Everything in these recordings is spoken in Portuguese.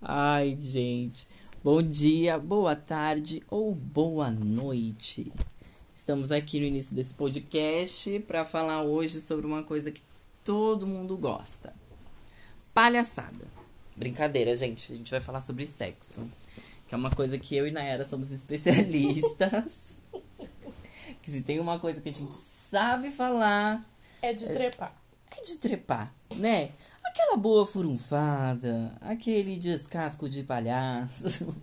Ai, gente. Bom dia, boa tarde ou boa noite. Estamos aqui no início desse podcast para falar hoje sobre uma coisa que todo mundo gosta. Palhaçada. Brincadeira, gente. A gente vai falar sobre sexo. Que é uma coisa que eu e Nayara somos especialistas. que se tem uma coisa que a gente sabe falar. É de trepar. É de trepar, né? Aquela boa furunfada, aquele descasco de palhaço,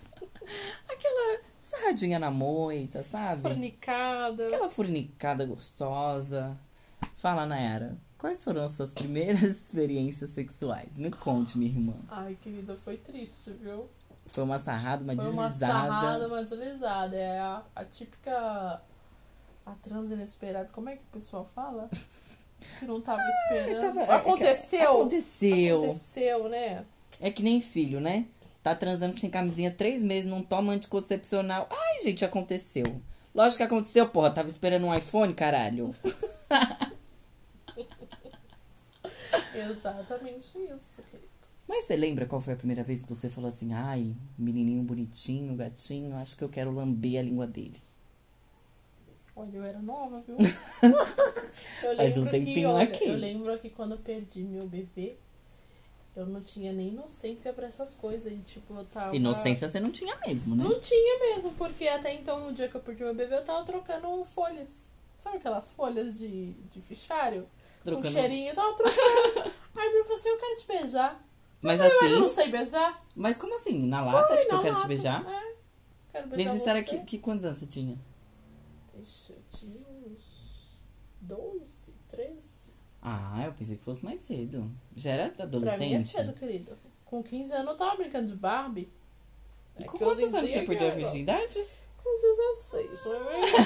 aquela sarradinha na moita, sabe? Fornicada. Aquela furnicada gostosa. Fala, Nayara, quais foram as suas primeiras experiências sexuais? Me conte, minha irmã. Ai, querida, foi triste, viu? Foi uma sarrada, uma Foi uma deslizada. sarrada, uma deslizada. É a, a típica. A trans inesperada. Como é que o pessoal fala? Que não tava esperando. Tava- é, Aconteceu! Aconteceu. Aconteceu, né? É que nem filho, né? Tá transando sem camisinha três meses, não toma anticoncepcional. Ai, gente, aconteceu. Lógico que aconteceu, porra. Tava esperando um iPhone, caralho. Exatamente isso, querido. Mas você lembra qual foi a primeira vez que você falou assim, ai, menininho bonitinho, gatinho, acho que eu quero lamber a língua dele. Olha, eu era nova, viu? eu Faz um lembro que, tempinho olha, aqui. Eu lembro que quando eu perdi meu bebê, eu não tinha nem inocência pra essas coisas. E, tipo, eu tava. Inocência você não tinha mesmo, né? Não tinha mesmo, porque até então, no dia que eu perdi meu bebê, eu tava trocando folhas. Sabe aquelas folhas de, de fichário? Trocando- Com cheirinho, eu tava trocando. Aí ele falou assim, eu quero te beijar. Mas Eu não assim, sei beijar. mas como assim? Na lata, Foi tipo, na eu quero te lata, beijar? É, quero Mas beijar isso era que, que quantos anos você tinha? Ixi, eu tinha uns 12, 13. Ah, eu pensei que fosse mais cedo. Já era Pra adolescente? mim é cedo, querido. Com 15 anos eu tava brincando de Barbie. E É com quantos anos você perdeu a é, virgindade? Com 16, não é mesmo?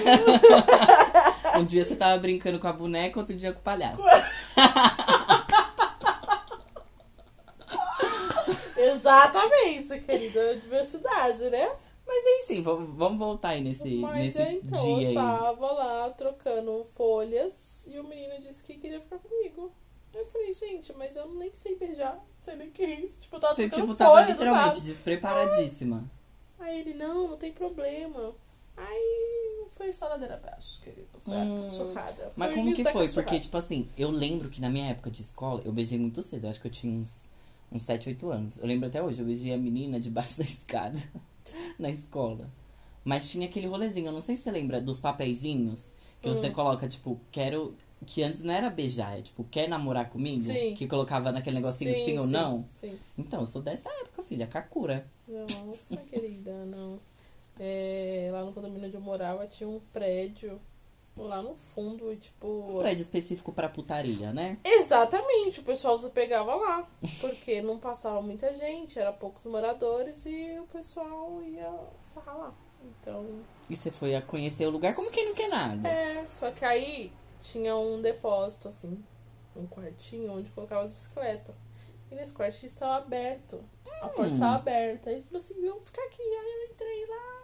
Um dia você tava brincando com a boneca, outro dia com o palhaço. Exatamente, querida. Diversidade, né? Mas aí sim, vamos, voltar aí nesse, Mas nesse é, então, dia eu aí. tava lá trocando folhas e o menino disse que queria ficar comigo. Eu falei, gente, mas eu nem sei beijar, sei nem que é isso. Tipo, eu tava Você, tipo, tava literalmente despreparadíssima. Aí ele, não, não tem problema. Aí foi só ladeira abaixo, querido. Foi Hum, surrada. Mas como que foi? Porque, tipo assim, eu lembro que na minha época de escola, eu beijei muito cedo. Eu acho que eu tinha uns, uns 7, 8 anos. Eu lembro até hoje, eu beijei a menina debaixo da escada na escola. Mas tinha aquele rolezinho, eu não sei se você lembra dos papeizinhos que Hum. você coloca, tipo, quero. Que antes não era beijar, é tipo, quer namorar comigo? Sim. Que colocava naquele negocinho sim, ou sim, não. Sim. Então, eu sou dessa época, filha, Kakura. Nossa, querida, não. É, lá no condomínio onde eu morava tinha um prédio lá no fundo, e tipo. Um prédio específico pra putaria, né? Exatamente, o pessoal se pegava lá. Porque não passava muita gente, era poucos moradores e o pessoal ia sarrar lá. Então. E você foi a conhecer o lugar como quem não quer nada. É, só que aí tinha um depósito, assim, um quartinho onde colocava as bicicletas. E nesse quartinho estava aberto. A porta Hum. estava aberta. Ele falou assim, vamos ficar aqui. Aí eu entrei lá,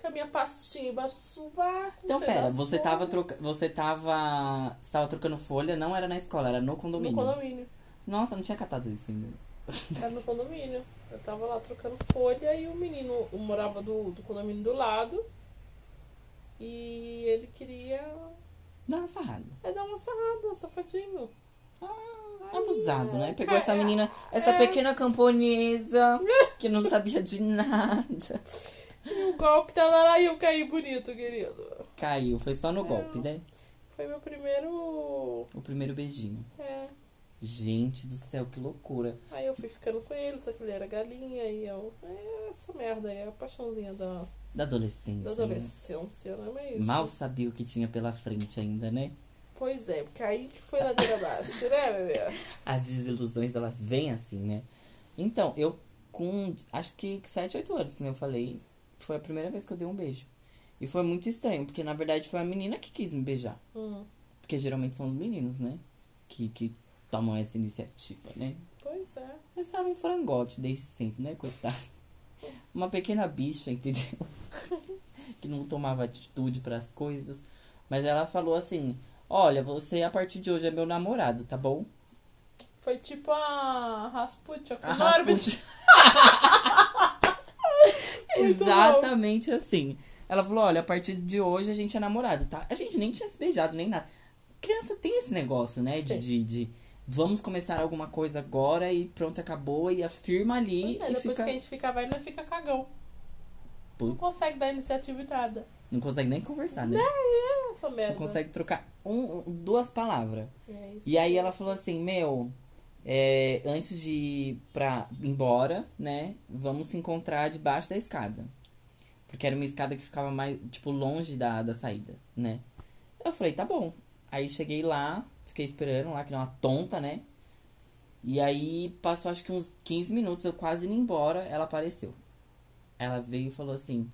com a minha pastinha embaixo do sovaco. Então, pera, você tava, troca... você tava. Você tava trocando folha, não era na escola, era no No condomínio. condomínio. Nossa, não tinha catado isso ainda. Era no condomínio. Eu tava lá trocando folha e o menino morava do, do condomínio do lado. E ele queria Dá uma sarrada. é, dar uma sarrada, safadinho. Ah, abusado, né? Pegou É, essa menina, essa é. pequena camponesa que não sabia de nada. E o golpe tava lá e eu caí bonito, querido. Caiu, foi só no É. golpe, né? Foi meu primeiro. O primeiro beijinho. É. Gente do céu, que loucura. Aí eu fui ficando com ele, só que ele era galinha e eu. É essa merda aí, a paixãozinha da, Da adolescência. da né? adolescência, não é mesmo? Mal sabia o que tinha pela frente ainda, né? Pois é, porque aí que foi ladeira abaixo, né, bebê? As desilusões, elas vêm assim, né? Então, eu com, acho que 7, 8 anos, como eu falei, foi a primeira vez que eu dei um beijo. E foi muito estranho, porque na verdade foi a menina que quis me beijar. Hum, Porque geralmente são os meninos, né? Que, que tomam essa iniciativa, né? pois é. Mas era um frangote desde sempre, né, coitado? Uma pequena bicha, entendeu? que não tomava atitude para as coisas. Mas ela falou assim: Olha, você a partir de hoje é meu namorado, tá bom? Foi tipo a Rasputia com A o Exatamente assim. Ela falou: olha, a partir de hoje a gente é namorado, tá? A gente nem tinha se beijado, nem nada. Criança tem esse negócio, né? De, de, de vamos começar alguma coisa agora e pronto, acabou. E afirma ali Pois é, depois fica. que a gente fica velho, fica cagão. Não consegue dar iniciativa em nada. não consegue nem conversar, né? É essa merda. Não consegue trocar um, duas palavras. É. E aí ela falou assim, meu, é, antes de ir pra embora, né, vamos se encontrar debaixo da escada. Porque era uma escada que ficava mais, tipo, longe da, da saída, né. Eu falei, tá bom. Aí cheguei lá, fiquei esperando lá, que nem uma tonta, né. E aí passou acho que uns 15 minutos, eu quase indo embora, ela apareceu. Ela veio e falou assim,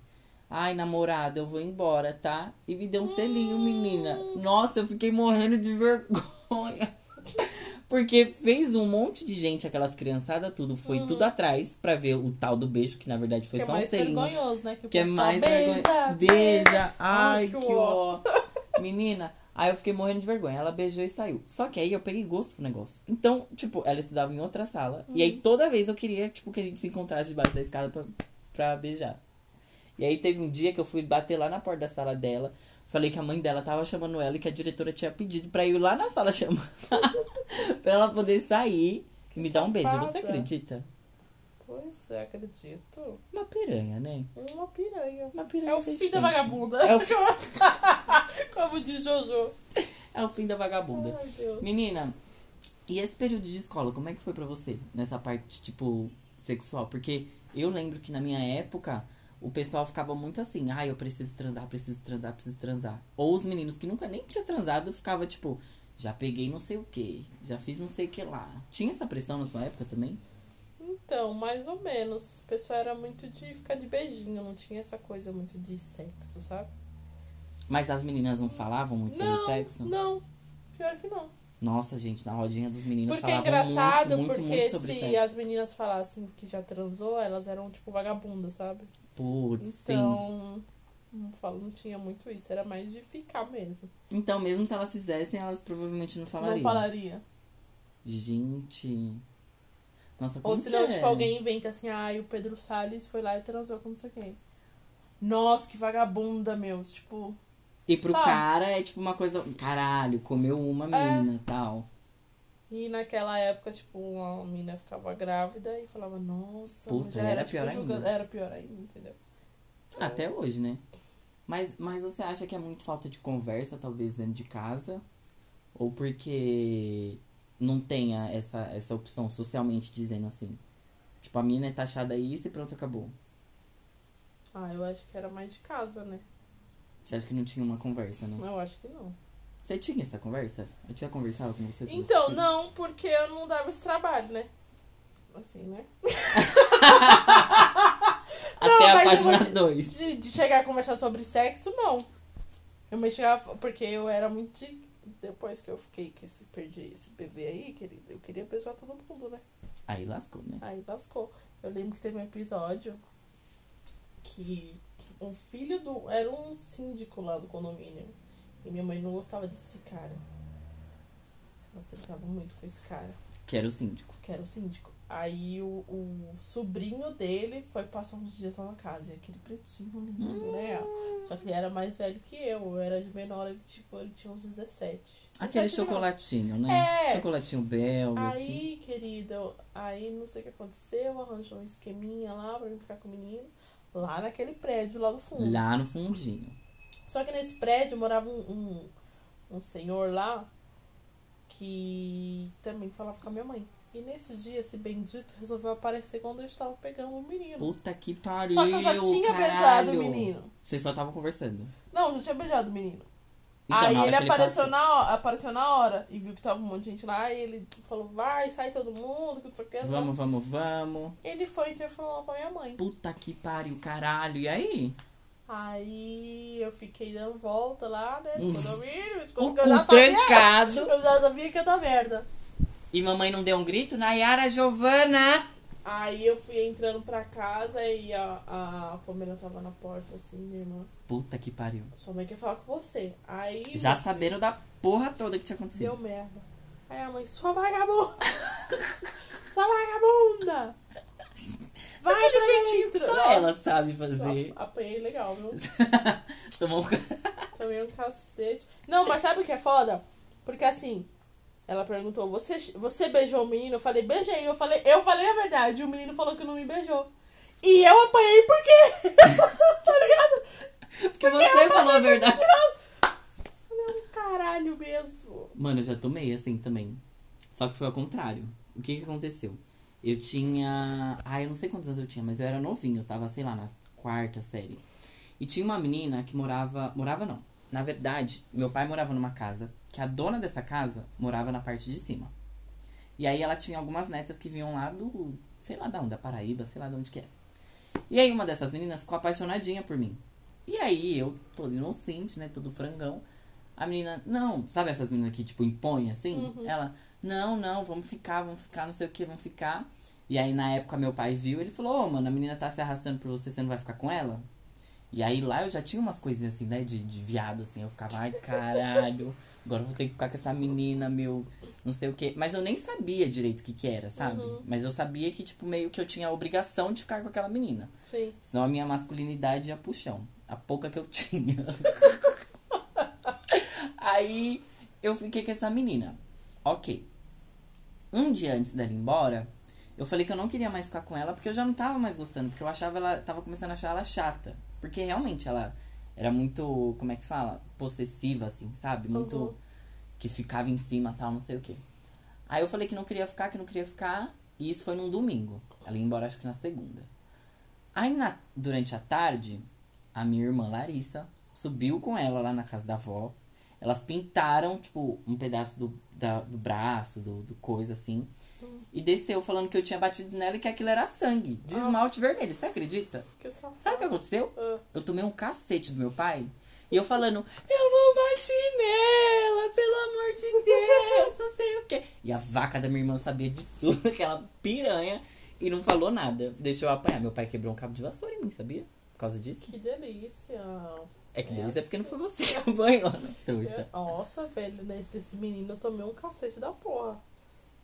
ai, namorada, eu vou embora, tá? E me deu um selinho, menina. Nossa, eu fiquei morrendo de vergonha. Porque fez um monte de gente, aquelas criançadas, tudo. Foi tudo atrás pra ver o tal do beijo, que na verdade foi que é só um mais selinho. vergonhoso, né? Que, o Que é mais fala, vergonha. beija, Beija. Ai, que que ó. Menina, aí eu fiquei morrendo de vergonha. Ela beijou e saiu. Só que aí eu peguei gosto pro negócio. Então, tipo, ela estudava em outra sala. E Uhum. aí toda vez eu queria, tipo, que a gente se encontrasse debaixo da escada pra, pra beijar. E aí teve um dia que eu fui bater lá na porta da sala dela. Falei que a mãe dela tava chamando ela e que a diretora tinha pedido pra ir lá na sala chamar. pra ela poder sair e me dar um beijo. Você acredita? Pois é, acredito. Uma piranha, né? Uma piranha. Uma piranha. É o fim da vagabunda. É o, fi- Como diz Jojo. é o fim da vagabunda. Ai, Deus. Menina, e esse período de escola, como é que foi pra você? Nessa parte, tipo, sexual? Porque eu lembro que na minha época, o pessoal ficava muito assim, ah, eu preciso transar, preciso transar, preciso transar. Ou os meninos que nunca nem tinham transado, ficava tipo, já peguei não sei o que, já fiz não sei o que lá. Tinha essa pressão na sua época também? Então, mais ou menos. O pessoal era muito de ficar de beijinho, não tinha essa coisa muito de sexo, sabe? Mas as meninas não falavam muito não, sobre sexo? não. Pior que não. Nossa, gente, na rodinha dos meninos Porque é falavam engraçado, muito, muito, porque muito sobre se sexo. as meninas falassem que já transou, elas eram tipo vagabundas, sabe? Putz, sim. Então, não, falo, não tinha muito isso, era mais de ficar mesmo. Então, mesmo se elas fizessem, elas provavelmente não falariam. Não falaria. Gente. Nossa, como Ou senão, que é? tipo, alguém inventa assim, ai, o Pedro Salles foi lá e transou com não sei quem. Nossa, que vagabunda, meu. Tipo, E pro sabe? cara é tipo uma coisa. Caralho, comeu uma É. menina tal. E naquela época, tipo, uma menina ficava grávida e falava, nossa, Puta, já era era, tipo, pior ainda. Era pior ainda, entendeu? Até hoje, né? Mas, mas você acha que é muito falta de conversa, talvez, dentro de casa? Ou porque não tenha essa, essa opção socialmente dizendo assim? Tipo, a mina é taxada isso e pronto, acabou. Ah, eu acho que era mais de casa, né? Você acha que não tinha uma conversa, né? Eu acho que não. Você tinha essa conversa? Eu tinha conversado com você? Então, não, porque eu não dava esse trabalho, né? Assim, né? Até Não, a mas eu página vou- 2. De, de chegar a conversar sobre sexo, não. Eu me chegava, porque eu era muito de, Depois que eu fiquei que esse, perdi esse bebê aí, querido, eu queria beijar todo mundo, né? Aí lascou, né? Aí lascou. Eu lembro que teve um episódio que um filho do. Era um síndico lá do condomínio. E minha mãe não gostava desse cara. Ela tentava muito com esse cara, Que era o síndico. que era o síndico. Aí o, o sobrinho dele foi passar uns dias lá na casa. E aquele pretinho lindo, né? Só que ele era mais velho que eu. Eu era de menor, ele, tipo, ele tinha uns 17. Aquele 17 não. chocolatinho, né? É. Chocolatinho belga, assim. Aí, querida, eu- aí não sei o que aconteceu, arranjou um esqueminha lá pra mim ficar com o menino. Lá naquele prédio, lá no fundo. Lá no fundinho. Só que nesse prédio morava um, um, um senhor lá que também falava com a minha mãe. E nesse dia, esse bendito resolveu aparecer quando eu estava pegando o menino. Puta que pariu, Só que eu já tinha caralho. beijado o menino. Vocês só estavam conversando. Não, eu já tinha beijado o menino. Então, aí ele apareceu, na hora, apareceu na hora e viu que tava um monte de gente lá e ele falou, vai, sai todo mundo, que não sei o que. Vamos, vamos, vamos. Ele foi e lá pra minha mãe. Puta que pariu, caralho. E aí? Aí eu fiquei dando volta lá, né? Hum. Condomínio, O cu sabia. trancado. Eu já sabia que ia dar merda. E mamãe não deu um grito? Nayara Giovana! Aí eu fui entrando pra casa e a, a Pamela tava na porta, assim, minha irmã. Puta que pariu. Sua mãe quer falar com você. Aí. Já sabendo da porra toda que tinha acontecido. Deu merda. Aí a mãe, sua vagabunda! sua vagabunda! Vai Aquele jeitinho que dentro. só ela Nossa, sabe fazer. Apanhei legal, viu? Tomou um... Tomei um cacete. Não, mas sabe o que é foda? Porque assim, ela perguntou, você, você beijou o menino? Eu falei, beijei. Eu falei, eu falei a verdade. O menino falou que não me beijou. E eu apanhei por quê? tá ligado? Porque você falou a verdade. Falei, um caralho mesmo. Mano, eu já tomei assim também. Só que foi ao contrário. O que que aconteceu? Eu tinha. Ah, eu não sei quantos anos eu tinha, mas eu era novinho. Eu tava, sei lá, na quarta série. E tinha uma menina que morava. Morava não. Na verdade, meu pai morava numa casa que a dona dessa casa morava na parte de cima. E aí ela tinha algumas netas que vinham lá do. sei lá da onde, da Paraíba, sei lá de onde que é. E aí uma dessas meninas ficou apaixonadinha por mim. E aí eu, todo inocente, né? Todo frangão. A menina, não, sabe essas meninas que, tipo, impõem assim? Uhum. Ela, não, não, vamos ficar, vamos ficar, não sei o que, vamos ficar. E aí, na época, meu pai viu, ele falou, ô, mano, a menina tá se arrastando por você, você não vai ficar com ela? E aí, lá eu já tinha umas coisinhas assim, né, de, de viado, assim. Eu ficava, ai, caralho, agora eu vou ter que ficar com essa menina, meu, não sei o que. Mas eu nem sabia direito o que que era, sabe? Uhum. Mas eu sabia que, tipo, meio que eu tinha a obrigação de ficar com aquela menina. Sim. Senão a minha masculinidade ia pro chão. A pouca que eu tinha. Aí eu fiquei com essa menina. Ok. Um dia antes dela ir embora, eu falei que eu não queria mais ficar com ela porque eu já não tava mais gostando. Porque eu achava ela. Tava começando a achar ela chata. Porque realmente ela era muito. Como é que fala? Possessiva, assim, sabe? Muito. Uhum. Que ficava em cima tal, não sei o quê. Aí eu falei que não queria ficar, que não queria ficar. E isso foi num domingo. Ela ia embora acho que na segunda. Aí na, durante a tarde, a minha irmã Larissa subiu com ela lá na casa da avó. Elas pintaram, tipo, um pedaço do, da- do braço, do, do coisa assim. E desceu falando que eu tinha batido nela e que aquilo era sangue. De Ah. esmalte vermelho. Você acredita? Sabe o que aconteceu? Ah, Eu tomei um cacete do meu pai. E eu falando, eu não bati nela, pelo amor de Deus, não sei o quê. E a vaca da minha irmã sabia de tudo, aquela piranha, e não falou nada. Deixou eu apanhar. Meu pai quebrou um cabo de vassoura em mim, sabia? Por causa disso. que delícia. É que É delícia é porque não assim. foi você que apanhou, né, trouxa? Nossa, velho, nesse desse menino eu tomei um cacete da porra.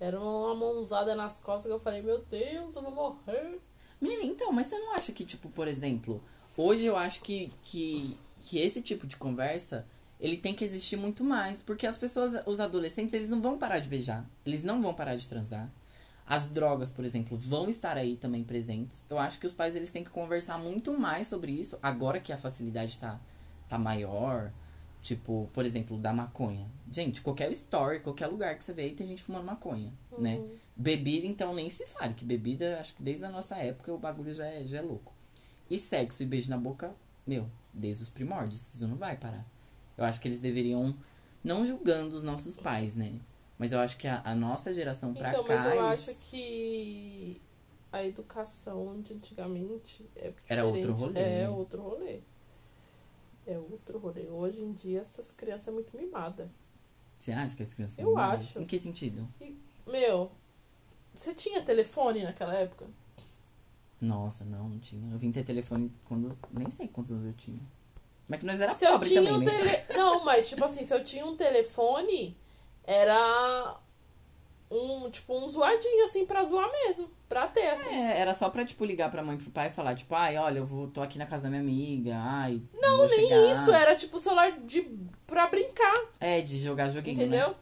Era uma mãozada nas costas que eu falei, meu Deus, eu vou morrer. Menina, então, mas você não acha que, tipo, por exemplo, hoje eu acho que, que, que esse tipo de conversa, ele tem que existir muito mais. Porque as pessoas, os adolescentes, eles não vão parar de beijar. Eles não vão parar de transar. As drogas, por exemplo, vão estar aí também presentes. Eu acho que os pais, eles têm que conversar muito mais sobre isso, agora que a facilidade tá, tá maior. Tipo, por exemplo, da maconha. Gente, qualquer story, qualquer lugar que você vê tem gente fumando maconha, né? Uhum. Bebida, então, nem se fale. Que bebida, acho que desde a nossa época o bagulho já é, já é louco. E sexo e beijo na boca, meu, desde os primórdios. Isso não vai parar. Eu acho que eles deveriam, não julgando os nossos pais, né? Mas eu acho que a, a nossa geração pra Então, cá. mas eu eles- acho que a educação de antigamente é Era outro rolê, É né? outro rolê. É outro rolê. Hoje em dia essas crianças são muito mimadas. Você acha que as crianças Eu são burras? acho. Em que sentido? Meu, você tinha telefone naquela época? Nossa, não, não tinha. Eu vim ter telefone quando. Nem sei quantos eu tinha. Mas que nós era se eu pobre tinha também, um né? tele... Não, mas tipo assim, se eu tinha um telefone, era um, tipo, um zoadinho assim pra zoar mesmo. Pra ter, assim. É, era só pra, tipo, ligar pra mãe e pro pai e falar, tipo, ai, olha, eu vou, tô aqui na casa da minha amiga, ai. Não, nem chegar. isso, era tipo celular de pra brincar. É, de jogar joguinho, né? Entendeu?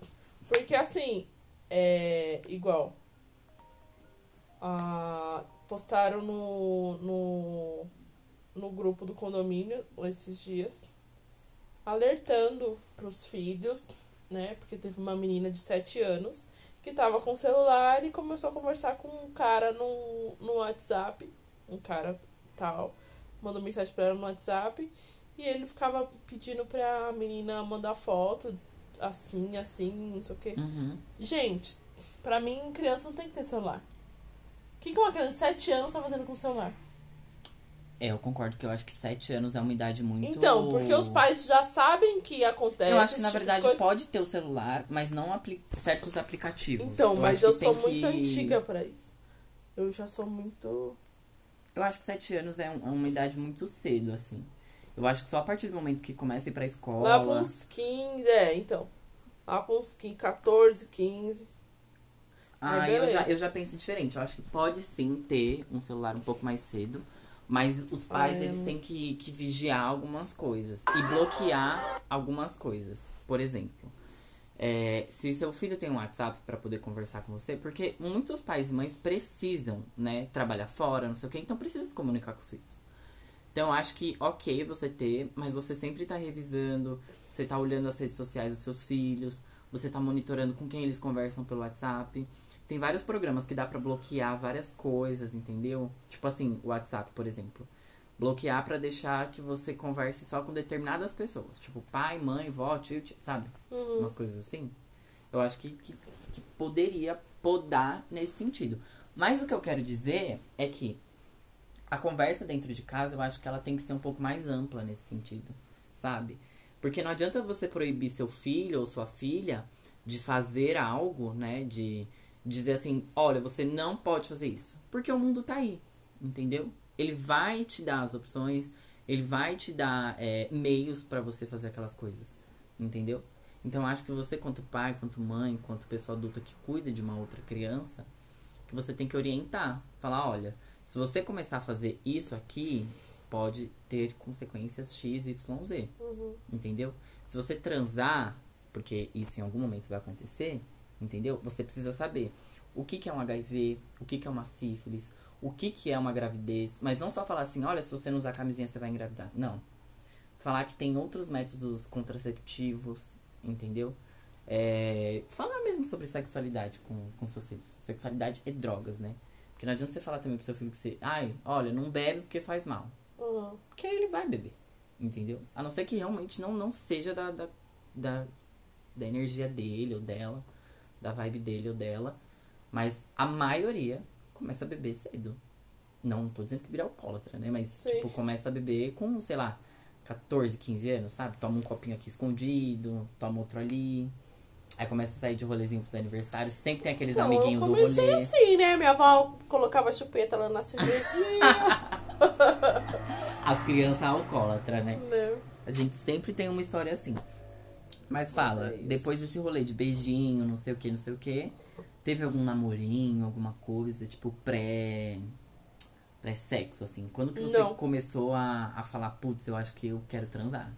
Porque assim, é igual. Ah, postaram no, no, no grupo do condomínio esses dias, alertando pros filhos, né? Porque teve uma menina de 7 anos que tava com o celular e começou a conversar com um cara no, no WhatsApp. Um cara tal. Mandou mensagem pra ela no WhatsApp. E ele ficava pedindo pra menina mandar foto assim, assim, não sei o quê. Uhum. Gente, pra mim, criança não tem que ter celular. O que, que uma criança de 7 anos tá fazendo com o celular? É, eu concordo que eu acho que 7 anos é uma idade muito. Então, porque os pais já sabem que acontece. Eu acho que na tipo de verdade pode ter o celular, mas não apli certos aplicativos. Então, mas acho eu sou muito que- antiga pra isso. Eu já sou muito. Eu acho que 7 anos é, um- é uma idade muito cedo, assim. Eu acho que só a partir do momento que começa a ir pra escola. Lá pra uns 15, é, então. Lá com uns 15, 14, 15. Ah, eu já, eu já penso diferente. Eu acho que pode sim ter um celular um pouco mais cedo. Mas os pais, é. eles têm que, que vigiar algumas coisas. E bloquear algumas coisas. Por exemplo, é, se seu filho tem um WhatsApp pra poder conversar com você, porque muitos pais e mães precisam, né, trabalhar fora, não sei o quê, então precisa se comunicar com os filhos. Então, eu acho que ok você ter, mas você sempre tá revisando, você tá olhando as redes sociais dos seus filhos, você tá monitorando com quem eles conversam pelo WhatsApp. Tem vários programas que dá pra bloquear várias coisas, entendeu? Tipo assim, o WhatsApp, por exemplo. Bloquear pra deixar que você converse só com determinadas pessoas. Tipo, pai, mãe, vó, tio, tio sabe? Uhum. Umas coisas assim. Eu acho que, que, que poderia podar nesse sentido. Mas o que eu quero dizer é que a conversa dentro de casa, eu acho que ela tem que ser um pouco mais ampla nesse sentido, sabe? Porque não adianta você proibir seu filho ou sua filha de fazer algo, né? De dizer assim, olha, você não pode fazer isso. Porque o mundo tá aí, entendeu? Ele vai te dar as opções, ele vai te dar é, meios pra você fazer aquelas coisas, entendeu? Então acho que você, quanto pai, quanto mãe, quanto pessoa adulta que cuida de uma outra criança, que você tem que orientar. Falar, olha, se você começar a fazer isso aqui, pode ter consequências X, Y, Z. Uhum. Entendeu? Se você transar, porque isso em algum momento vai acontecer, entendeu? Você precisa saber o que, que é um HIV, o que, que é uma sífilis, o que, que é uma gravidez. Mas não só falar assim, olha, se você não usar camisinha você vai engravidar. Não. Falar que tem outros métodos contraceptivos, entendeu? É, falar mesmo sobre sexualidade com, com seus filhos. Sexualidade e drogas, né? Porque não adianta você falar também pro seu filho que você, ai, olha, não bebe porque faz mal. Uhum. Porque aí ele vai beber. Entendeu? A não ser que realmente não, não seja da, da, da, da energia dele ou dela, da vibe dele ou dela. Mas a maioria começa a beber cedo. Não tô dizendo que vira alcoólatra, né? Mas, Sim. tipo, começa a beber com, sei lá, 14, 15 anos, sabe? Toma um copinho aqui escondido, toma outro ali. Aí começa a sair de rolezinho pros aniversários. Sempre tem aqueles amiguinhos eu do comecei rolê. assim, né? Minha avó colocava chupeta lá na cervejinha. As crianças alcoólatras, né? né? A gente sempre tem uma história assim. Mas fala, é isso. depois desse rolê de beijinho, não sei o que, não sei o que, teve algum namorinho, alguma coisa, tipo, pré. pré-sexo, assim? Quando que você Não. começou a, a falar, putz, eu acho que eu quero transar?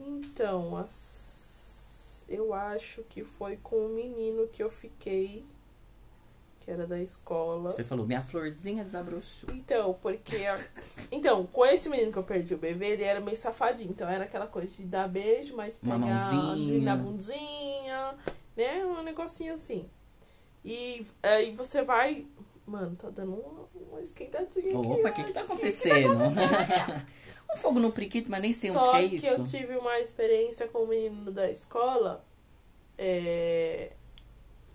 Então, as... eu acho que foi com o menino que eu fiquei, que era da escola. Você falou, minha florzinha desabrochou. Então, porque. a- Então, com esse menino que eu perdi o bebê, ele era meio safadinho. Então era aquela coisa de dar beijo, mas pegar na bundinha, né? Um negocinho assim. E aí você vai. Mano, tá dando uma, uma esquentadinha aqui. Opa, o que ó. que tá acontecendo? um fogo no priquito, mas nem sei onde Só que é isso. eu tive uma experiência com o menino da escola. É...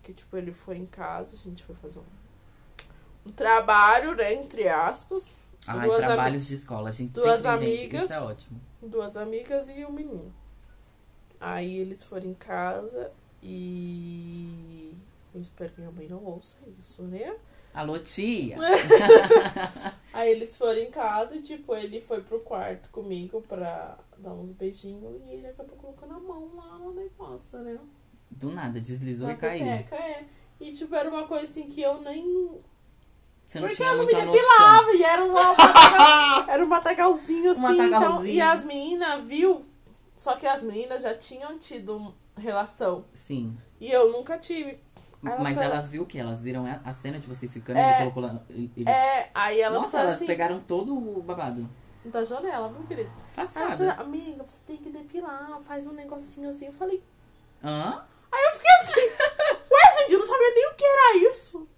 Que, tipo, ele foi em casa, a gente foi fazer um, um trabalho, né? Entre aspas. Duas trabalhos de escola, a gente duas amigas. Isso é ótimo. duas amigas e o menino. Aí eles foram em casa e. Eu espero que minha mãe não ouça isso, né? Alô, tia! Aí eles foram em casa e, tipo, ele foi pro quarto comigo pra dar uns beijinhos e ele acabou colocando a mão lá no negócio, né? Do nada, deslizou e caiu. é. E, tipo, era uma coisa assim que eu nem. Você não Porque tinha eu não me muita noção. depilava e era um matagal, era um matagalzinho assim. Um então, matagalzinho. e as meninas viu. Só que as meninas já tinham tido relação. Sim. E eu nunca tive. Elas Mas falaram- elas viu o quê? Elas viram a cena de vocês ficando É. e ele colocou lá. ele- É, aí elas Nossa, elas assim. pegaram todo o babado. Da janela, meu querido. Passada. falaram, amiga, você tem que depilar, faz um negocinho assim. Eu falei. Hã? Aí eu fiquei assim. Ué, gente, eu não sabia nem o que era isso.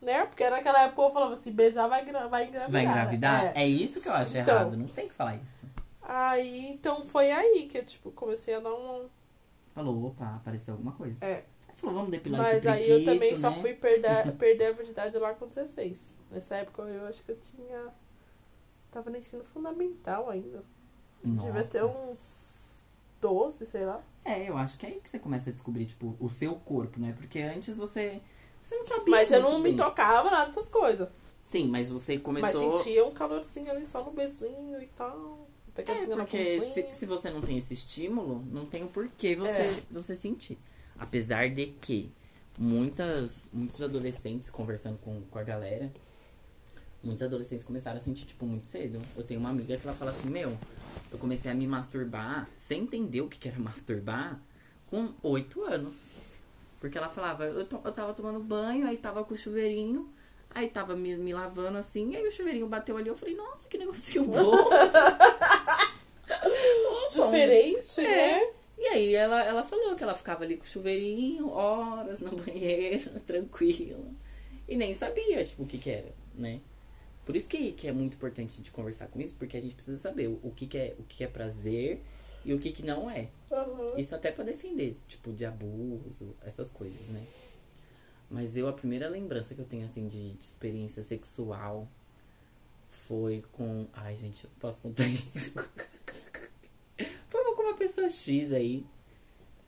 Né? Porque naquela época eu falava assim, beijar vai, vai engravidar. Vai né? engravidar? É. É. isso que eu acho Então. errado. Não tem que falar isso. Aí, então foi aí que eu, tipo, comecei a dar um. Falou, opa, apareceu alguma coisa. É. Falou, vamos depilar Mas esse aí eu também só né? fui perder, perder a virgindade lá com 16. Nessa época eu acho que eu tinha. Tava no ensino fundamental ainda. Devia Nossa. ter uns 12, sei lá. É, eu acho que é aí que você começa a descobrir, tipo, o seu corpo, né? Porque antes você... Você não sabia Mas eu não me bem. tocava nada dessas coisas. Sim, mas você começou... Mas sentia um calorzinho ali só no beijinho e tal. É, porque se, se você não tem esse estímulo, não tem o porquê você, É. você sentir. Apesar de que muitas, muitos adolescentes, conversando com, com a galera, muitos adolescentes começaram a sentir, tipo, muito cedo. Eu tenho uma amiga que ela fala assim, meu, eu comecei a me masturbar sem entender o que, era masturbar com oito anos. Porque ela falava, eu, to- eu tava tomando banho, aí tava com o chuveirinho, aí tava me, me lavando assim, aí o chuveirinho bateu ali, eu falei, nossa, que negocinho bom. Diferente, É. né? E aí ela, ela falou que ela ficava ali com o chuveirinho, horas no banheiro, tranquila. E nem sabia, tipo, o que que era, né? Por isso que, que é muito importante de conversar com isso, porque a gente precisa saber o, o que, que, é, o que é prazer e o que, que não é. Aham. Isso até pra defender, tipo, de abuso, essas coisas, né? Mas eu, a primeira lembrança que eu tenho, assim, de, de experiência sexual foi com. Ai, gente, eu posso contar isso? foi com uma pessoa X aí,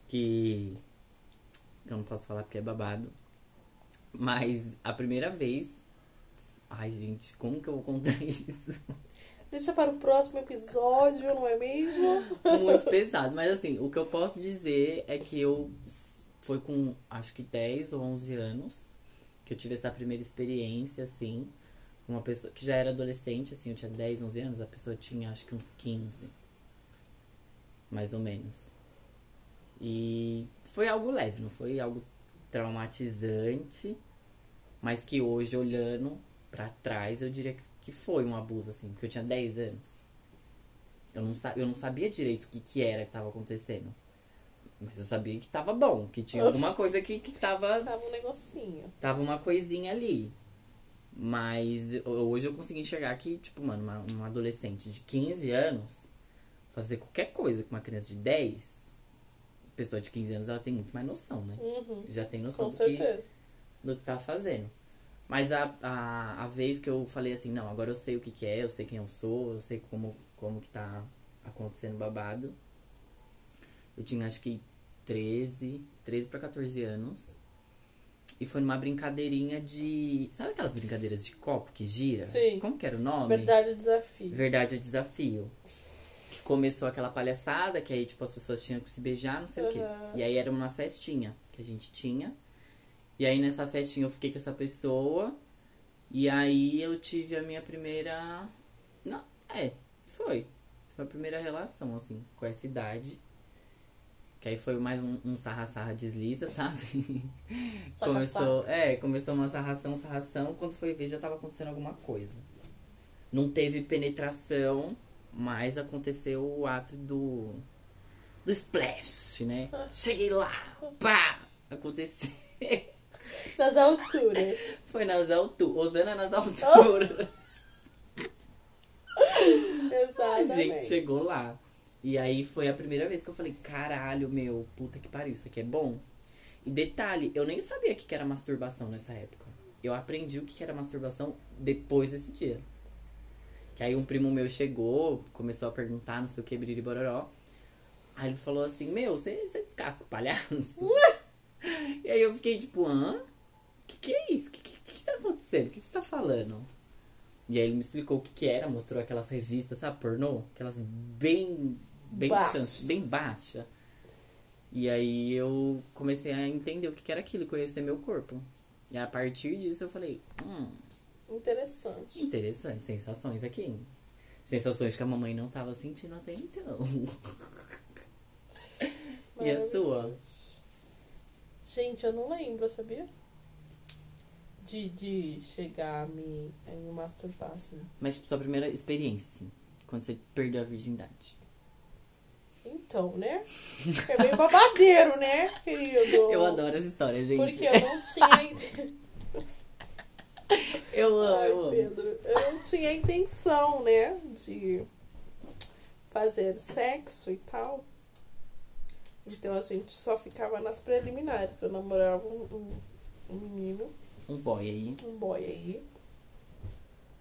que eu não posso falar porque é babado. Mas a primeira vez. Ai, gente, como que eu vou contar isso? Deixa para o próximo episódio, não é mesmo? muito pesado. Mas assim, o que eu posso dizer é que eu foi com acho que 10 ou 11 anos que eu tive essa primeira experiência, assim, com uma pessoa que já era adolescente, assim, eu tinha 10, 11 anos, a pessoa tinha acho que uns 15. Mais ou menos. E foi algo leve, não foi algo traumatizante, mas que hoje, olhando pra trás, eu diria que, foi um abuso, assim, porque eu tinha 10 anos. Eu não, eu não sabia direito o que, que era que tava acontecendo. Mas eu sabia que tava bom, que tinha alguma coisa que, que tava, Tava um negocinho. tava uma coisinha ali. Mas hoje eu consegui enxergar que, tipo, mano, uma, uma adolescente de 15 anos fazer qualquer coisa com uma criança de 10, pessoa de 15 anos, ela tem muito mais noção, né? Uhum. Já tem noção Com do que, do que tá fazendo. Mas a, a, a vez que eu falei assim, não, agora eu sei o que, que é, eu sei quem eu sou, eu sei como, como que tá acontecendo babado. Eu tinha acho que 13, 13 pra 14 anos. E foi numa brincadeirinha de. Sabe aquelas brincadeiras de copo que gira? Sim. Como que era o nome? Verdade ou desafio. Verdade é desafio. Que começou aquela palhaçada, que aí, tipo, as pessoas tinham que se beijar, não sei o quê. E aí era uma festinha que a gente tinha. E aí nessa festinha eu fiquei com essa pessoa. E aí eu tive a minha primeira. Não, é, foi. Foi a primeira relação, assim, com essa idade. Que aí foi mais um, um sarra-sarra desliza, sabe? Saca, começou, é, começou uma sarração, sarração. Quando foi ver já tava acontecendo alguma coisa. Não teve penetração, mas aconteceu o ato do. do splash, né? Cheguei lá, pá! Aconteceu. Nas alturas. Foi nas alturas. Osana nas alturas. A Exatamente. gente chegou lá. E aí foi a primeira vez que eu falei, caralho, meu, puta que pariu, isso aqui é bom. E detalhe, eu nem sabia o que era masturbação nessa época. Eu aprendi o que era masturbação depois desse dia. Que aí um primo meu chegou, começou a perguntar, não sei o que, biriri bororó. Aí ele falou assim, meu, você, você descasca o palhaço? e aí eu fiquei tipo, hã? Que que é isso? Que que, que tá acontecendo? O que, que você tá falando? E aí ele me explicou o que que era, mostrou aquelas revistas, sabe, pornô? Aquelas bem, bem Baixa. chance, bem baixa. E aí eu comecei a entender o que que era aquilo, conhecer meu corpo. E a partir disso eu falei, hum, Interessante. interessante, sensações aqui. Sensações que a mamãe não tava sentindo até então. e a sua? Gente, eu não lembro, sabia? De, de chegar a me, a me masturbar, assim. Mas tipo, sua primeira experiência, assim, quando você perdeu a virgindade. Então, né? É bem babadeiro, né, querido? Eu adoro essa história, gente. Porque eu não tinha. Eu amo, Ai, eu amo. Pedro, eu não tinha intenção, né, de fazer sexo e tal. Então a gente só ficava nas preliminares. Eu namorava um, um, um menino, Um boy aí. um boy aí,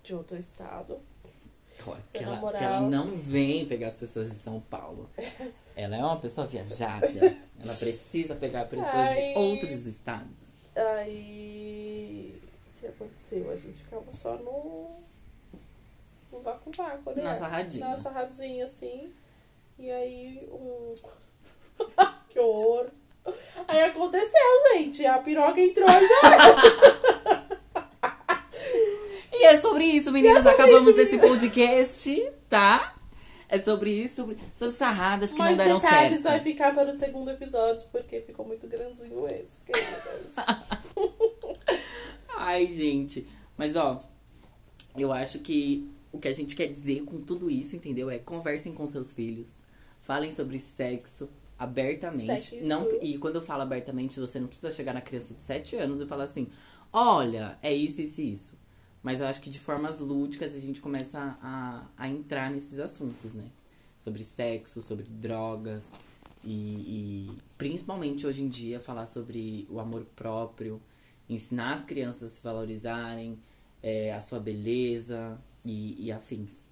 de outro estado. Olha, que, ela, que ela não vem pegar as pessoas de São Paulo. Ela é uma pessoa viajada. Ela precisa pegar pessoas Ai. de outros estados. Aí. O que aconteceu? A gente ficava só no. no vácuo vácuo, né? Na sarradinha. Na sarradinha, assim. E aí, um. que horror. Aí aconteceu, gente. A piroca entrou já. E é sobre isso, meninas. sobre Acabamos isso, esse podcast, tá? É sobre isso, sobre, sobre sarradas que Mais não deram certo. vai ficar para o segundo episódio, porque ficou muito grandinho esse, queridas. Ai, gente. Mas, ó, eu acho que o que a gente quer dizer com tudo isso, entendeu? É conversem com seus filhos. Falem sobre sexo abertamente. Não, e quando eu falo abertamente, você não precisa chegar na criança de 7 anos e falar assim: olha, é isso, isso e isso. Mas eu acho que de formas lúdicas a gente começa a, a entrar nesses assuntos, né? Sobre sexo, sobre drogas. E, e principalmente hoje em dia falar sobre o amor próprio, ensinar as crianças a se valorizarem, é, a sua beleza e, e afins.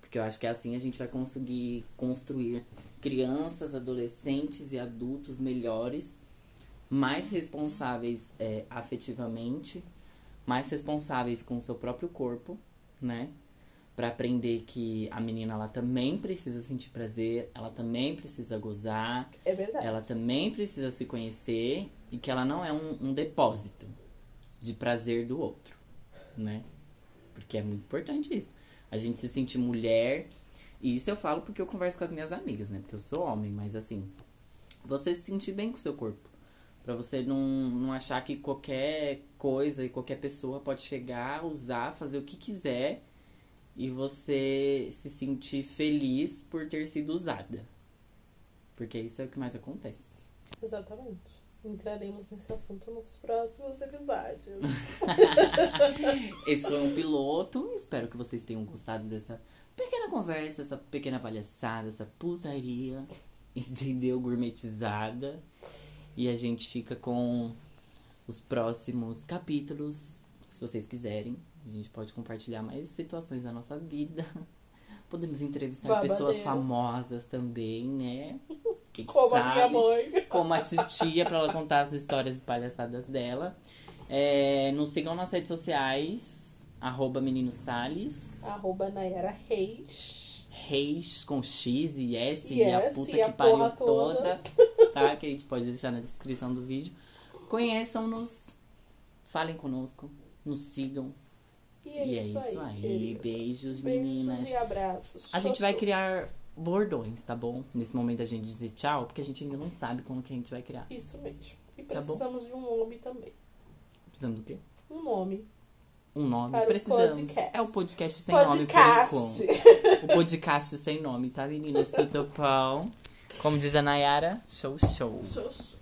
Porque eu acho que assim a gente vai conseguir construir crianças, adolescentes e adultos melhores, mais responsáveis é, afetivamente, mais responsáveis com o seu próprio corpo, né? Pra aprender que a menina ela também precisa sentir prazer, ela também precisa gozar, É verdade. ela também precisa se conhecer e que ela não é um, um depósito de prazer do outro, né? Porque é muito importante isso. A gente se sentir mulher. E isso eu falo porque eu converso com as minhas amigas, né? Porque eu sou homem, mas assim, você se sentir bem com o seu corpo. Pra você não, não achar que qualquer coisa e qualquer pessoa pode chegar, usar, fazer o que quiser e você se sentir feliz por ter sido usada. Porque isso é o que mais acontece. Exatamente. Entraremos nesse assunto nos próximos episódios. Esse foi um piloto. Espero que vocês tenham gostado dessa pequena conversa, essa pequena palhaçada, essa putaria, entendeu? Gourmetizada. E a gente fica com os próximos capítulos, se vocês quiserem. A gente pode compartilhar mais situações da nossa vida. Podemos entrevistar Babadeiro. pessoas famosas também, né? Como a sabe? minha mãe. como a titia pra ela contar as histórias e palhaçadas dela. É, nos sigam nas redes sociais, arroba menino Salles, Arroba Nayara Reis. Reis com X e S E e a puta e a que pariu toda, toda. tá? Que a gente pode deixar na descrição do vídeo. Conheçam-nos, falem conosco, nos sigam. E é, e é isso, isso aí. aí. Beijos, Beijos meninas. e abraços. A gente vai criar bordões, tá bom? Nesse momento a gente dizer tchau, porque a gente ainda não sabe como que a gente vai criar. Isso mesmo. E Tá bom? precisamos de um nome também. Precisamos do quê? Um nome. Um nome. Para o Precisamos. podcast. É o podcast sem nome por Podcast. O podcast sem nome, tá, meninas? Tudo pão. Como diz a Nayara, show, show. Xoxô.